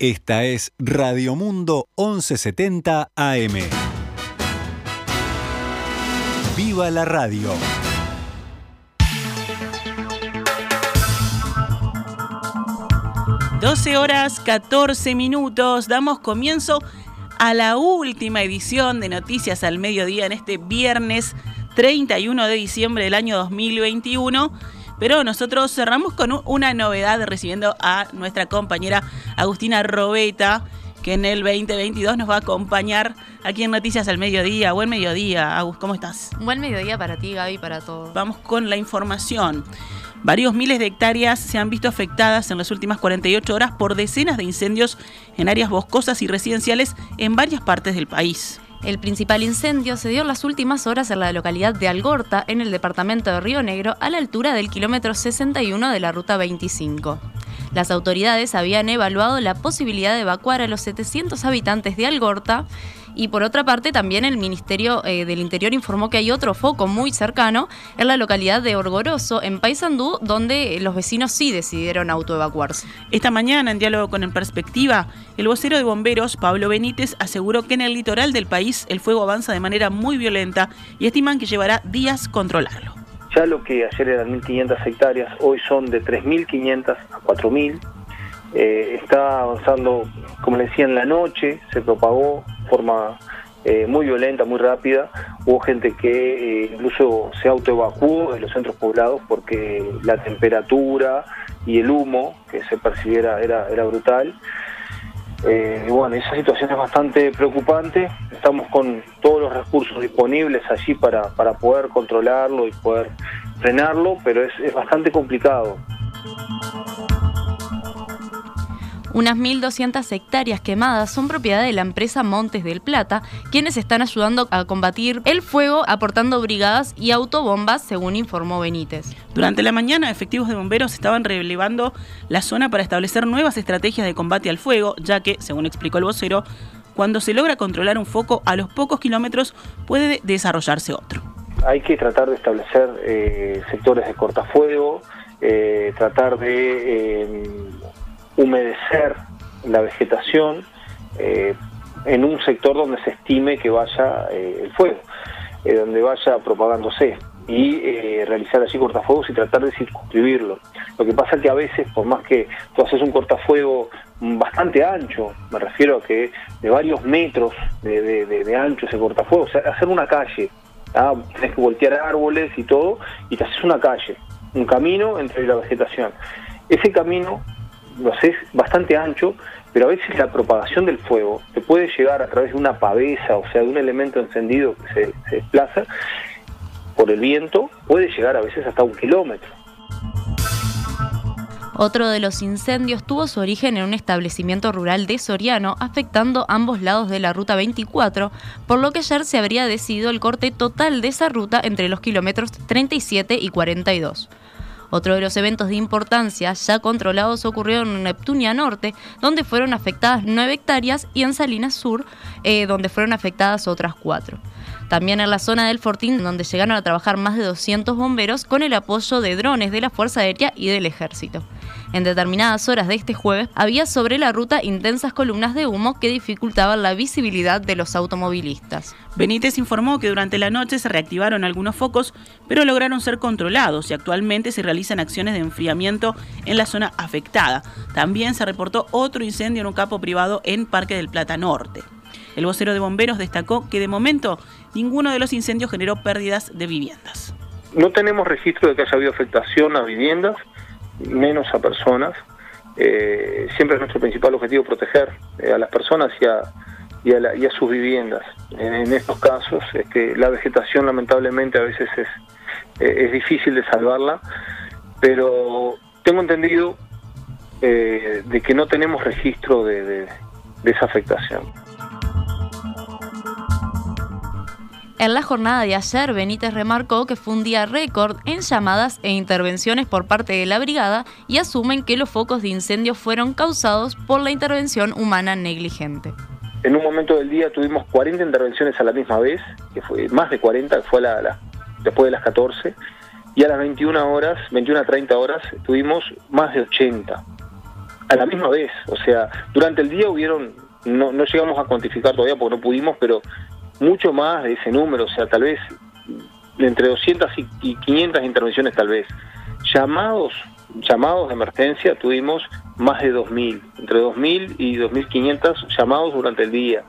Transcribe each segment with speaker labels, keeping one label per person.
Speaker 1: Esta es Radio Mundo 1170 AM. ¡Viva la radio!
Speaker 2: ...12 horas 14 minutos... ...damos comienzo a la última edición de Noticias al Mediodía... ...en este viernes 31 de diciembre del año 2021... Pero nosotros cerramos con una novedad recibiendo a nuestra compañera Agustina Robeta, que en el 2022 nos va a acompañar aquí en Noticias al Mediodía. Buen mediodía, Agus, ¿cómo estás?
Speaker 3: Buen mediodía para ti, Gaby, para todos.
Speaker 2: Vamos con la información. Varios miles de hectáreas se han visto afectadas en las últimas 48 horas por decenas de incendios en áreas boscosas y residenciales en varias partes del país.
Speaker 3: El principal incendio se dio en las últimas horas en la localidad de Algorta, en el departamento de Río Negro, a la altura del kilómetro 61 de la ruta 25. Las autoridades habían evaluado la posibilidad de evacuar a los 700 habitantes de Algorta y por otra parte, también el Ministerio eh, del Interior informó que hay otro foco muy cercano en la localidad de Orgoroso, en Paysandú, donde los vecinos sí decidieron autoevacuarse.
Speaker 2: Esta mañana, en diálogo con En Perspectiva, el vocero de bomberos, Pablo Benítez, aseguró que en el litoral del país el fuego avanza de manera muy violenta y estiman que llevará días controlarlo.
Speaker 4: Ya lo que ayer eran 1.500 hectáreas, hoy son de 3.500 a 4.000 eh, está avanzando, como le decía, en la noche, se propagó de forma eh, muy violenta, muy rápida. Hubo gente que eh, incluso se autoevacuó de los centros poblados porque la temperatura y el humo que se percibiera era, era brutal. Y bueno, esa situación es bastante preocupante. Estamos con todos los recursos disponibles allí para, para poder controlarlo y poder frenarlo, pero es, es bastante complicado.
Speaker 3: Unas 1.200 hectáreas quemadas son propiedad de la empresa Montes del Plata, quienes están ayudando a combatir el fuego aportando brigadas y autobombas, según informó Benítez.
Speaker 2: Durante la mañana, efectivos de bomberos estaban relevando la zona para establecer nuevas estrategias de combate al fuego, ya que, según explicó el vocero, cuando se logra controlar un foco, a los pocos kilómetros puede desarrollarse otro.
Speaker 4: Hay que tratar de establecer eh, sectores de cortafuego, eh, tratar de eh, humedecer la vegetación eh, en un sector donde se estime que vaya eh, el fuego, eh, donde vaya propagándose y realizar así cortafuegos y tratar de circunscribirlo. Lo que pasa es que a veces, por más que tú haces un cortafuego bastante ancho, me refiero a que de varios metros de, ancho ese cortafuego, o sea, hacer una calle, ¿ah? tienes que voltear árboles y todo, y te haces una calle, un camino entre la vegetación. Ese camino lo haces bastante ancho, pero a veces la propagación del fuego te puede llegar a través de una pavesa, o sea, de un elemento encendido que se, desplaza por el viento, puede llegar a veces hasta un kilómetro.
Speaker 3: Otro de los incendios tuvo su origen en un establecimiento rural de Soriano, afectando ambos lados de la ruta 24, por lo que ayer se habría decidido el corte total de esa ruta entre los kilómetros 37 y 42. Otro de los eventos de importancia ya controlados ocurrió en Neptunia Norte, donde fueron afectadas 9 hectáreas, y en Salinas Sur, eh, donde fueron afectadas otras 4. También en la zona del Fortín, donde llegaron a trabajar más de 200 bomberos con el apoyo de drones de la Fuerza Aérea y del Ejército. En determinadas horas de este jueves había sobre la ruta intensas columnas de humo que dificultaban la visibilidad de los automovilistas.
Speaker 2: Benítez informó que durante la noche se reactivaron algunos focos, pero lograron ser controlados y actualmente se realizan acciones de enfriamiento en la zona afectada. También se reportó otro incendio en un capo privado en Parque del Plata Norte. El vocero de bomberos destacó que de momento ninguno de los incendios generó pérdidas de viviendas.
Speaker 4: No tenemos registro de que haya habido afectación a viviendas, menos a personas. Eh, siempre es nuestro principal objetivo proteger eh, a las personas y a, y a, sus viviendas. En, estos casos, es que la vegetación lamentablemente a veces es, eh, es difícil de salvarla, pero tengo entendido de que no tenemos registro de esa afectación.
Speaker 3: En la jornada de ayer, Benítez remarcó que fue un día récord en llamadas e intervenciones por parte de la brigada y asumen que los focos de incendio fueron causados por la intervención humana negligente.
Speaker 4: En un momento del día tuvimos 40 intervenciones a la misma vez, que fue más de 40, fue la, después de las 14, y a las 21 horas, 21 a 30 horas, tuvimos más de 80. a la misma vez. O sea, durante el día hubieron, no, no llegamos a cuantificar todavía porque no pudimos, pero mucho más de ese número, o sea, tal vez entre 200 y 500 intervenciones tal vez. Llamados, llamados de emergencia tuvimos más de 2.000, entre 2.000 y 2.500 llamados durante el día.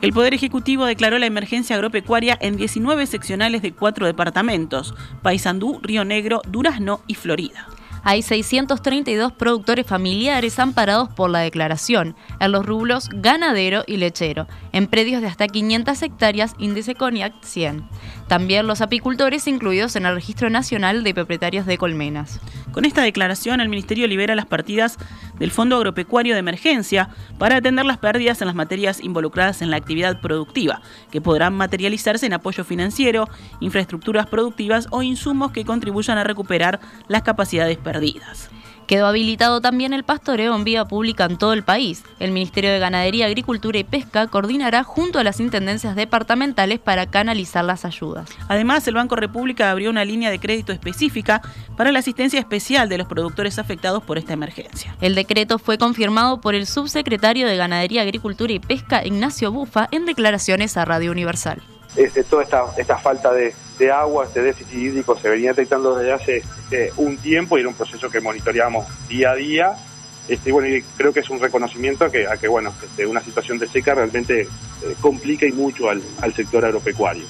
Speaker 2: El Poder Ejecutivo declaró la emergencia agropecuaria en 19 seccionales de cuatro departamentos, Paysandú, Río Negro, Durazno y Florida.
Speaker 3: Hay 632 productores familiares amparados por la declaración, en los rublos ganadero y lechero, en predios de hasta 500 hectáreas, índice CONIAC 100. También los apicultores incluidos en el Registro Nacional de Propietarios de Colmenas.
Speaker 2: Con esta declaración, el Ministerio libera las partidas del Fondo Agropecuario de Emergencia para atender las pérdidas en las materias involucradas en la actividad productiva, que podrán materializarse en apoyo financiero, infraestructuras productivas o insumos que contribuyan a recuperar las capacidades perdidas.
Speaker 3: Quedó habilitado también el pastoreo en vía pública en todo el país. El Ministerio de Ganadería, Agricultura y Pesca coordinará junto a las intendencias departamentales para canalizar las ayudas.
Speaker 2: Además, el Banco República abrió una línea de crédito específica para la asistencia especial de los productores afectados por esta emergencia.
Speaker 3: El decreto fue confirmado por el subsecretario de Ganadería, Agricultura y Pesca, Ignacio Bufa, en declaraciones a Radio Universal.
Speaker 5: Este, toda esta, falta de, agua, este déficit hídrico se venía detectando desde hace eh, un tiempo y era un proceso que monitoreamos día a día. Este, bueno, y creo que es un reconocimiento a que, a que bueno, este, una situación de seca realmente eh, complica y mucho al, al sector agropecuario.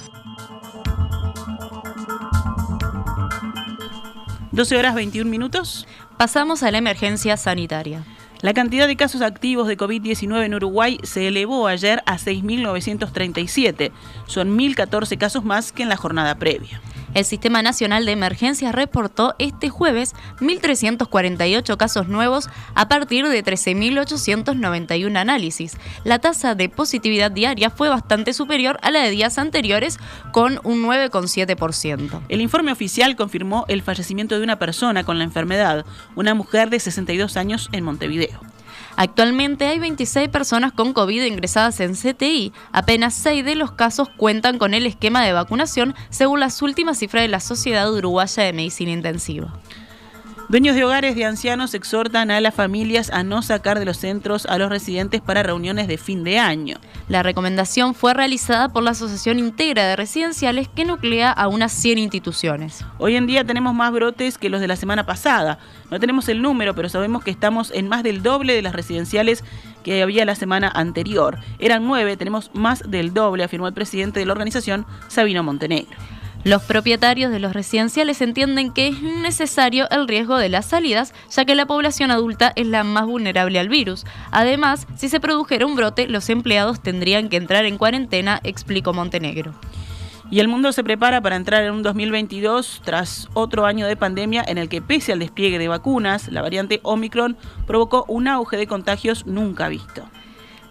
Speaker 2: 12 horas 21 minutos.
Speaker 3: Pasamos a la emergencia sanitaria.
Speaker 2: La cantidad de casos activos de COVID-19 en Uruguay se elevó ayer a 6.937. Son 1.014 casos más que en la jornada previa.
Speaker 3: El Sistema Nacional de Emergencias reportó este jueves 1.348 casos nuevos a partir de 13.891 análisis. La tasa de positividad diaria fue bastante superior a la de días anteriores, con un 9,7%.
Speaker 2: El informe oficial confirmó el fallecimiento de una persona con la enfermedad, una mujer de 62 años en Montevideo.
Speaker 3: Actualmente hay 26 personas con COVID ingresadas en CTI. Apenas 6 de los casos cuentan con el esquema de vacunación, según las últimas cifras de la Sociedad Uruguaya de Medicina Intensiva.
Speaker 2: Dueños de hogares de ancianos exhortan a las familias a no sacar de los centros a los residentes para reuniones de fin de año.
Speaker 3: La recomendación fue realizada por la Asociación Integra de Residenciales que nuclea a unas 100 instituciones.
Speaker 2: Hoy en día tenemos más brotes que los de la semana pasada. No tenemos el número, pero sabemos que estamos en más del doble de las residenciales que había la semana anterior. Eran nueve, tenemos más del doble, afirmó el presidente de la organización, Sabino Montenegro.
Speaker 3: Los propietarios de los residenciales entienden que es necesario el riesgo de las salidas, ya que la población adulta es la más vulnerable al virus. Además, si se produjera un brote, los empleados tendrían que entrar en cuarentena, explicó Montenegro.
Speaker 2: Y el mundo se prepara para entrar en un 2022 tras otro año de pandemia en el que pese al despliegue de vacunas, la variante Omicron provocó un auge de contagios nunca visto.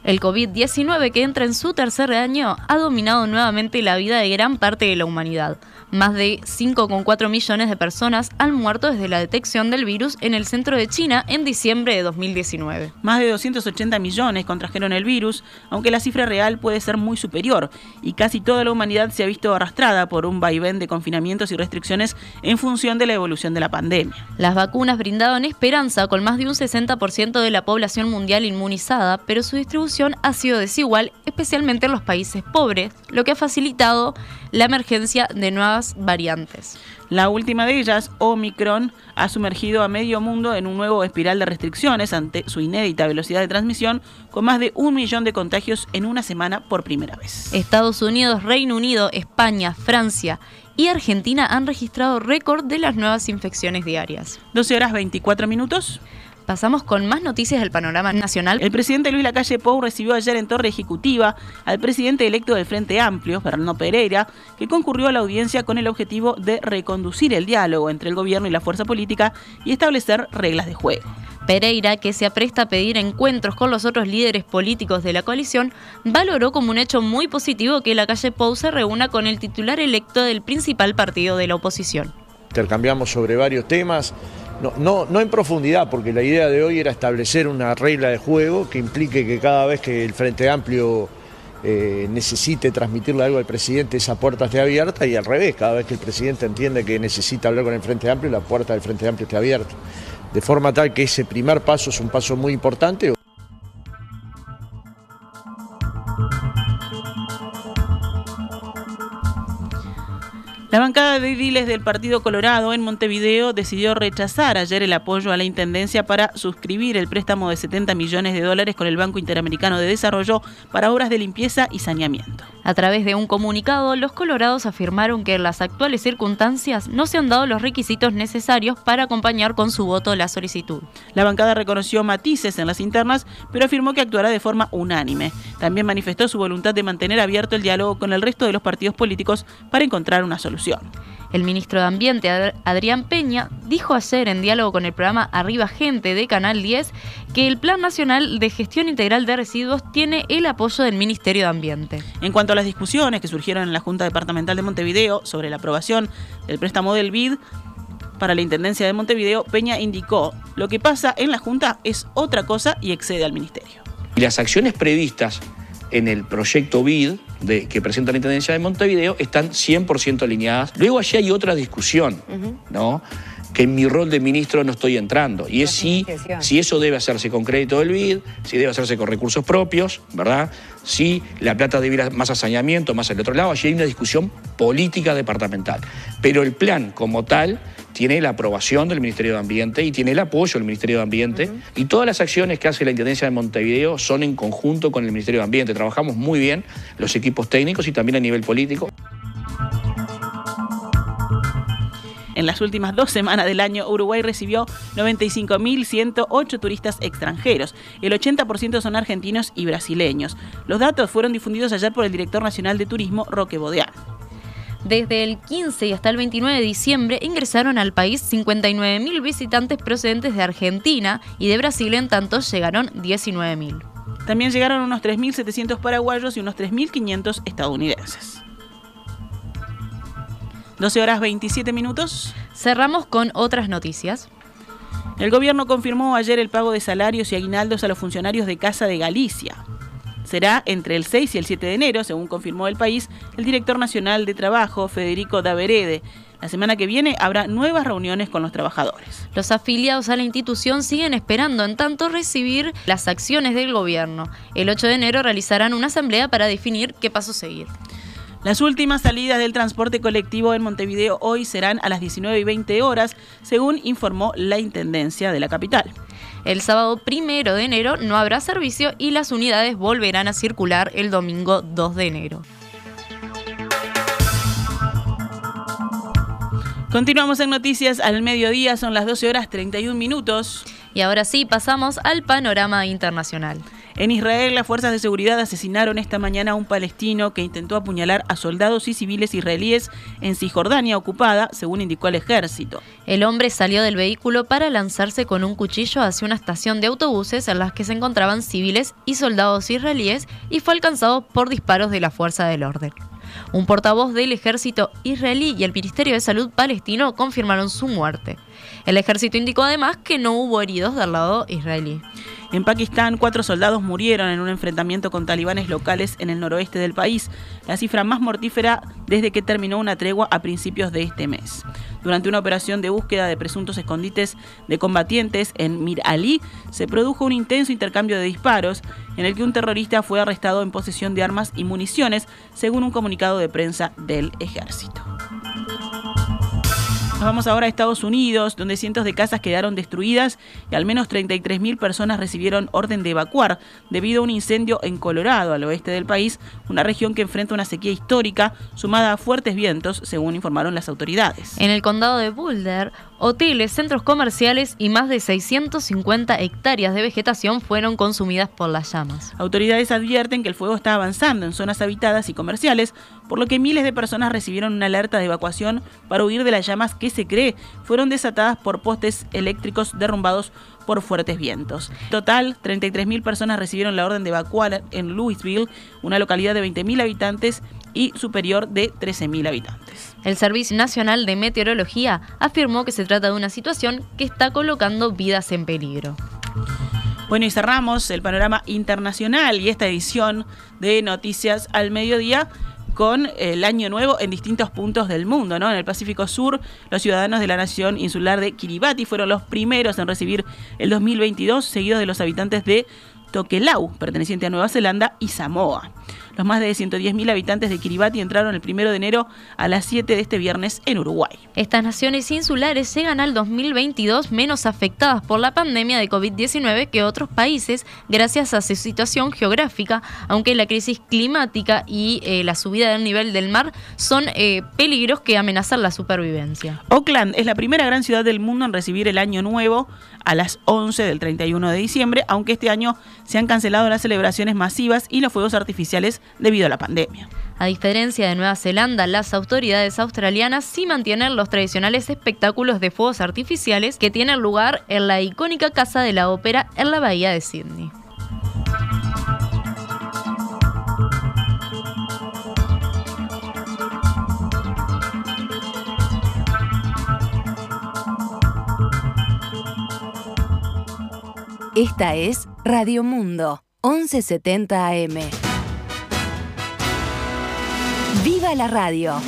Speaker 3: El COVID-19 que entra en su tercer año ha dominado nuevamente la vida de gran parte de la humanidad. Más de 5,4 millones de personas han muerto desde la detección del virus en el centro de China en diciembre de 2019.
Speaker 2: Más de 280 millones contrajeron el virus, aunque la cifra real puede ser muy superior, y casi toda la humanidad se ha visto arrastrada por un vaivén de confinamientos y restricciones en función de la evolución de la pandemia.
Speaker 3: Las vacunas brindaban esperanza con más de un 60% de la población mundial inmunizada, pero su distribución ha sido desigual, especialmente en los países pobres, lo que ha facilitado la emergencia de nuevas variantes.
Speaker 2: La última de ellas, Omicron, ha sumergido a medio mundo en un nuevo espiral de restricciones ante su inédita velocidad de transmisión, con más de un millón de contagios en una semana por primera vez.
Speaker 3: Estados Unidos, Reino Unido, España, Francia y Argentina han registrado récord de las nuevas infecciones diarias.
Speaker 2: 12 horas 24 minutos.
Speaker 3: Pasamos con más noticias del panorama nacional.
Speaker 2: El presidente Luis Lacalle Pou recibió ayer en Torre Ejecutiva al presidente electo del Frente Amplio, Fernando Pereira, que concurrió a la audiencia con el objetivo de reconducir el diálogo entre el gobierno y la fuerza política y establecer reglas de juego.
Speaker 3: Pereira, que se apresta a pedir encuentros con los otros líderes políticos de la coalición, valoró como un hecho muy positivo que la calle Pou se reúna con el titular electo del principal partido de la oposición.
Speaker 6: Intercambiamos sobre varios temas, no, no, en profundidad, porque la idea de hoy era establecer una regla de juego que implique que cada vez que el Frente Amplio eh, necesite transmitirle algo al presidente, esa puerta esté abierta y al revés, cada vez que el presidente entiende que necesita hablar con el Frente Amplio, la puerta del Frente Amplio esté abierta. De forma tal que ese primer paso es un paso muy importante.
Speaker 2: La bancada de ediles del Partido Colorado en Montevideo decidió rechazar ayer el apoyo a la Intendencia para suscribir el préstamo de 70 millones de dólares con el Banco Interamericano de Desarrollo para obras de limpieza y saneamiento.
Speaker 3: A través de un comunicado, los colorados afirmaron que en las actuales circunstancias no se han dado los requisitos necesarios para acompañar con su voto la solicitud.
Speaker 2: La bancada reconoció matices en las internas, pero afirmó que actuará de forma unánime. También manifestó su voluntad de mantener abierto el diálogo con el resto de los partidos políticos para encontrar una solución.
Speaker 3: El ministro de Ambiente, Adrián Peña, dijo ayer en diálogo con el programa Arriba Gente de Canal 10 que el Plan Nacional de Gestión Integral de Residuos tiene el apoyo del Ministerio de Ambiente.
Speaker 2: En cuanto a las discusiones que surgieron en la Junta Departamental de Montevideo sobre la aprobación del préstamo del BID, para la Intendencia de Montevideo, Peña indicó, lo que pasa en la Junta es otra cosa y excede al Ministerio.
Speaker 7: Y las acciones previstas en el proyecto BID de, que presenta la Intendencia de Montevideo están 100% alineadas. Luego allí hay otra discusión, ¿no? que en mi rol de ministro no estoy entrando. Y es si, si eso debe hacerse con crédito del BID, si debe hacerse con recursos propios, ¿verdad? Si la plata debe ir más a saneamiento, más al otro lado. Allí hay una discusión política departamental. Pero el plan como tal tiene la aprobación del Ministerio de Ambiente y tiene el apoyo del Ministerio de Ambiente. Y todas las acciones que hace la Intendencia de Montevideo son en conjunto con el Ministerio de Ambiente. Trabajamos muy bien los equipos técnicos y también a nivel político.
Speaker 2: En las últimas dos semanas del año, Uruguay recibió 95.108 turistas extranjeros. El 80% son argentinos y brasileños. Los datos fueron difundidos ayer por el director nacional de turismo, Roque Bodeán.
Speaker 3: Desde el 15 y hasta el 29 de diciembre ingresaron al país 59.000 visitantes procedentes de Argentina y de Brasil en tanto llegaron 19.000.
Speaker 2: También llegaron unos 3.700 paraguayos y unos 3.500 estadounidenses. 12 horas 27 minutos.
Speaker 3: Cerramos con otras noticias.
Speaker 2: El gobierno confirmó ayer el pago de salarios y aguinaldos a los funcionarios de Casa de Galicia será entre el 6 y el 7 de enero, según confirmó el país el director nacional de trabajo, Federico Daverede. La semana que viene habrá nuevas reuniones con los trabajadores.
Speaker 3: Los afiliados a la institución siguen esperando en tanto recibir las acciones del gobierno. El 8 de enero realizarán una asamblea para definir qué paso seguir.
Speaker 2: Las últimas salidas del transporte colectivo en Montevideo hoy serán a las 19 y 20 horas, según informó la Intendencia de la capital.
Speaker 3: El sábado primero de enero no habrá servicio y las unidades volverán a circular el domingo 2 de enero.
Speaker 2: Continuamos en Noticias al mediodía, son las 12 horas 31 minutos.
Speaker 3: Y ahora sí, pasamos al panorama internacional.
Speaker 2: En Israel, las fuerzas de seguridad asesinaron esta mañana a un palestino que intentó apuñalar a soldados y civiles israelíes en Cisjordania ocupada, según indicó el ejército.
Speaker 3: El hombre salió del vehículo para lanzarse con un cuchillo hacia una estación de autobuses en las que se encontraban civiles y soldados israelíes y fue alcanzado por disparos de la fuerza del orden. Un portavoz del ejército israelí y el Ministerio de Salud palestino confirmaron su muerte. El ejército indicó además que no hubo heridos del lado israelí.
Speaker 2: En Pakistán, cuatro soldados murieron en un enfrentamiento con talibanes locales en el noroeste del país, la cifra más mortífera desde que terminó una tregua a principios de este mes. Durante una operación de búsqueda de presuntos escondites de combatientes en Mir Ali, se produjo un intenso intercambio de disparos en el que un terrorista fue arrestado en posesión de armas y municiones, según un comunicado de prensa del ejército. Nos vamos ahora a Estados Unidos, donde cientos de casas quedaron destruidas y al menos 33.000 personas recibieron orden de evacuar debido a un incendio en Colorado, al oeste del país, una región que enfrenta una sequía histórica sumada a fuertes vientos, según informaron las autoridades.
Speaker 3: En el condado de Boulder, hoteles, centros comerciales y más de 650 hectáreas de vegetación fueron consumidas por las llamas.
Speaker 2: Autoridades advierten que el fuego está avanzando en zonas habitadas y comerciales, por lo que miles de personas recibieron una alerta de evacuación para huir de las llamas que se cree fueron desatadas por postes eléctricos derrumbados por fuertes vientos. En total, 33.000 personas recibieron la orden de evacuar en Louisville, una localidad de 20.000 habitantes y superior de 13.000 habitantes.
Speaker 3: El Servicio Nacional de Meteorología afirmó que se trata de una situación que está colocando vidas en peligro.
Speaker 2: Bueno, y cerramos el panorama internacional y esta edición de Noticias al Mediodía con el Año Nuevo en distintos puntos del mundo, ¿no? En el Pacífico Sur, los ciudadanos de la nación insular de Kiribati fueron los primeros en recibir el 2022, seguidos de los habitantes de Tokelau, perteneciente a Nueva Zelanda, y Samoa. Los más de 110.000 habitantes de Kiribati entraron el 1 de enero a las 7 de este viernes en Uruguay.
Speaker 3: Estas naciones insulares llegan al 2022 menos afectadas por la pandemia de COVID-19 que otros países gracias a su situación geográfica, aunque la crisis climática y eh, la subida del nivel del mar son eh, peligros que amenazan la supervivencia.
Speaker 2: Auckland es la primera gran ciudad del mundo en recibir el año nuevo a las 11 del 31 de diciembre, aunque este año se han cancelado las celebraciones masivas y los fuegos artificiales debido a la pandemia.
Speaker 3: A diferencia de Nueva Zelanda, las autoridades australianas sí mantienen los tradicionales espectáculos de fuegos artificiales que tienen lugar en la icónica Casa de la Ópera en la Bahía de Sydney.
Speaker 8: Esta es Radio Mundo, 1170 AM. ¡Viva la radio!